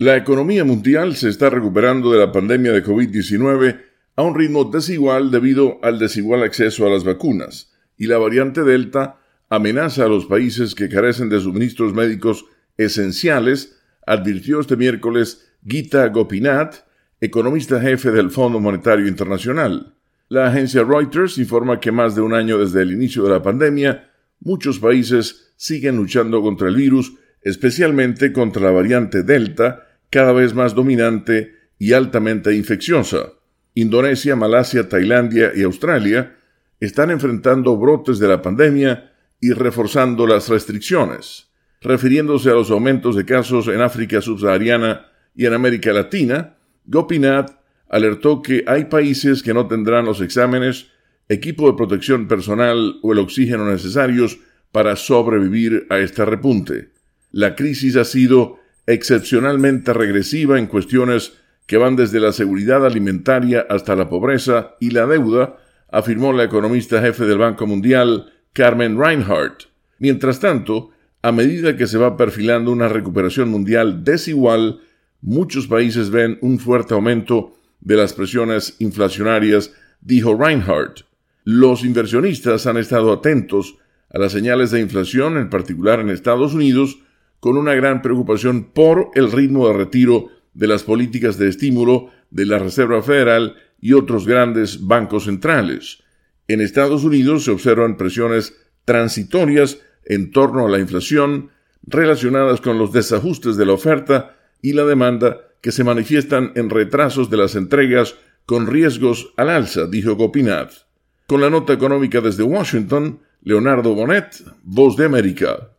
La economía mundial se está recuperando de la pandemia de COVID-19 a un ritmo desigual debido al desigual acceso a las vacunas, y la variante Delta amenaza a los países que carecen de suministros médicos esenciales, advirtió este miércoles Gita Gopinath, economista jefe del Fondo Monetario Internacional. La agencia Reuters informa que más de un año desde el inicio de la pandemia, muchos países siguen luchando contra el virus, especialmente contra la variante Delta, cada vez más dominante y altamente infecciosa. Indonesia, Malasia, Tailandia y Australia están enfrentando brotes de la pandemia y reforzando las restricciones. Refiriéndose a los aumentos de casos en África subsahariana y en América Latina, Gopinath alertó que hay países que no tendrán los exámenes, equipo de protección personal o el oxígeno necesarios para sobrevivir a este repunte. La crisis ha sido excepcionalmente regresiva en cuestiones que van desde la seguridad alimentaria hasta la pobreza y la deuda, afirmó la economista jefe del Banco Mundial, Carmen Reinhardt. Mientras tanto, a medida que se va perfilando una recuperación mundial desigual, muchos países ven un fuerte aumento de las presiones inflacionarias, dijo Reinhardt. Los inversionistas han estado atentos a las señales de inflación, en particular en Estados Unidos, con una gran preocupación por el ritmo de retiro de las políticas de estímulo de la Reserva Federal y otros grandes bancos centrales. En Estados Unidos se observan presiones transitorias en torno a la inflación relacionadas con los desajustes de la oferta y la demanda que se manifiestan en retrasos de las entregas con riesgos al alza, dijo Gopinath. Con la nota económica desde Washington, Leonardo Bonet, Voz de América.